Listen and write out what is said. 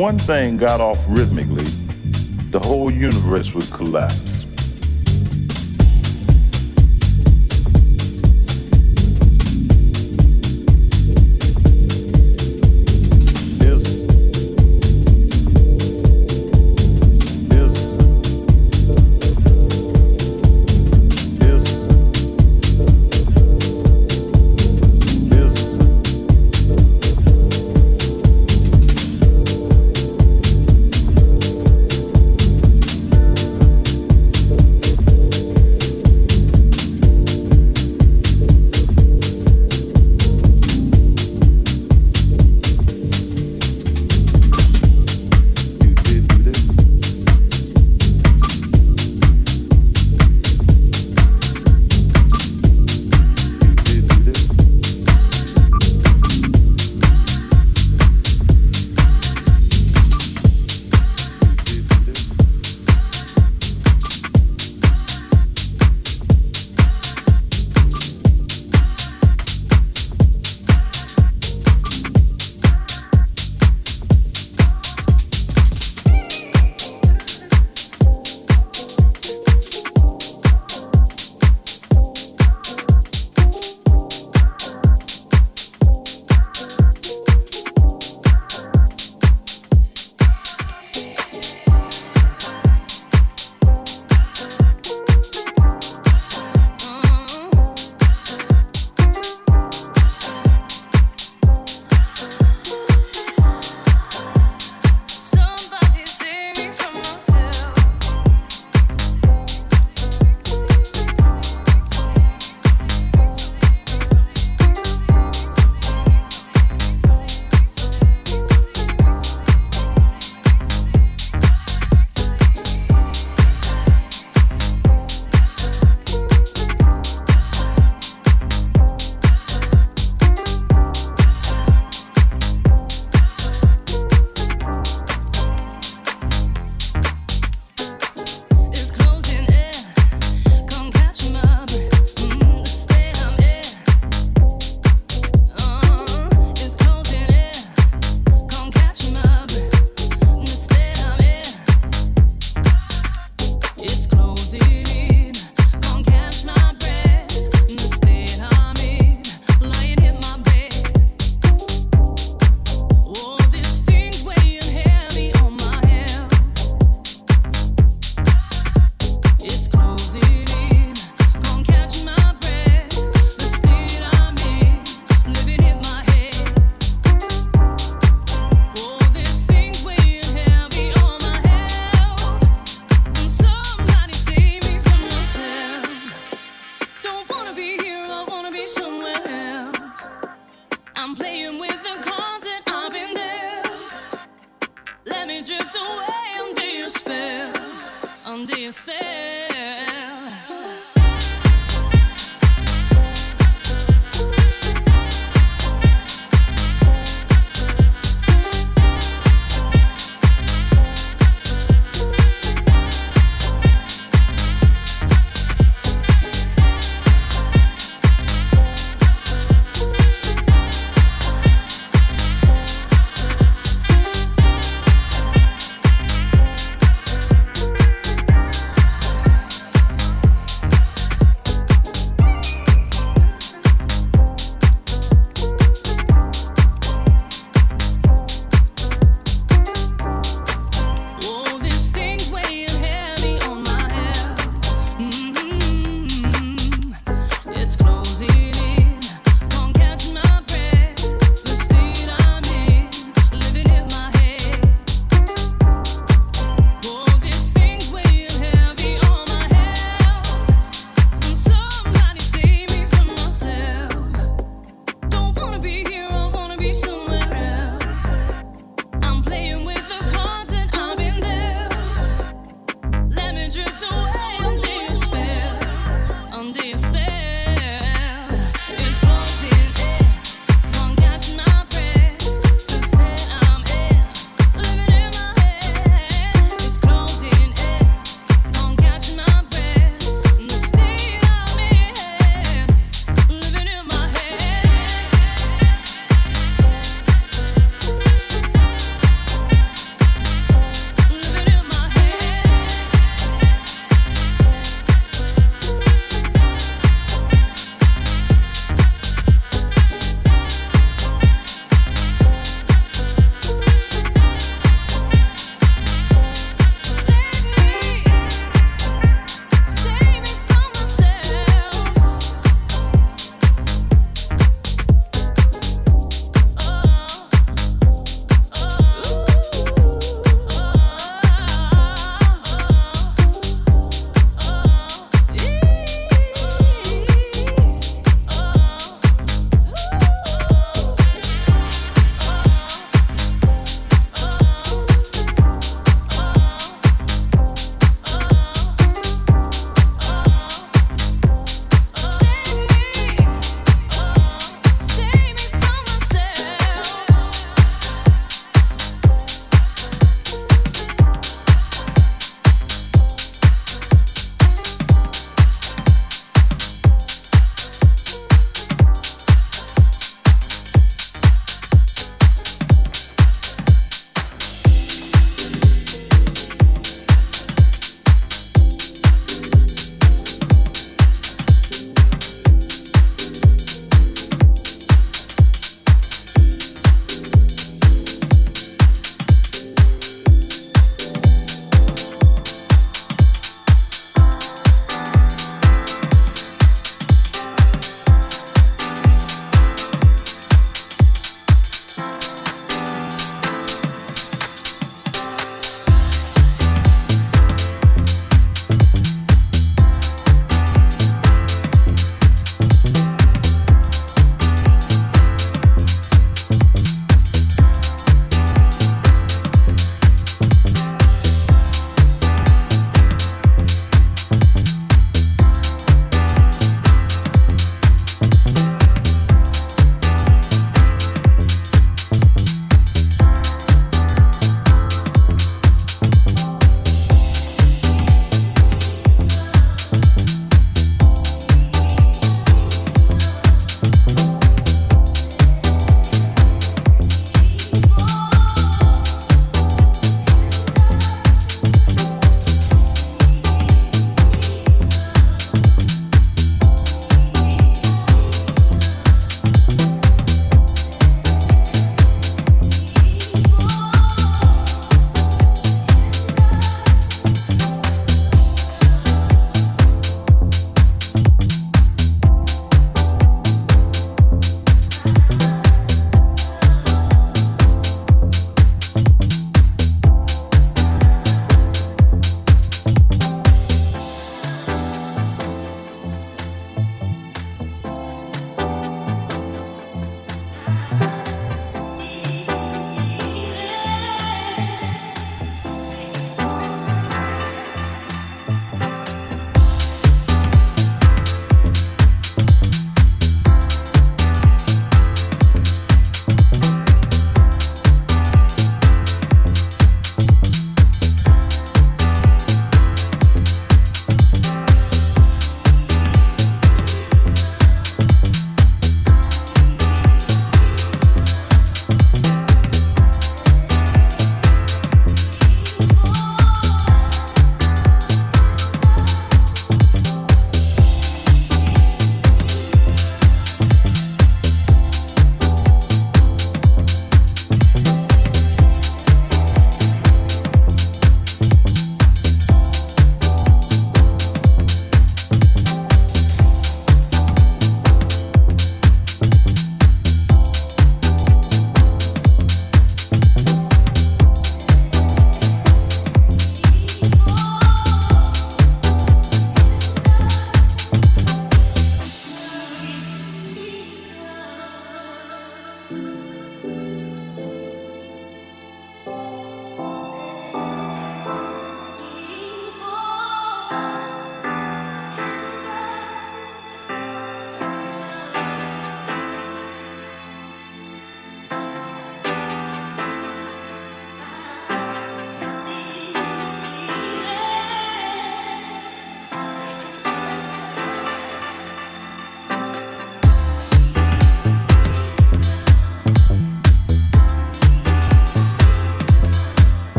one thing got off rhythmically, the whole universe would collapse.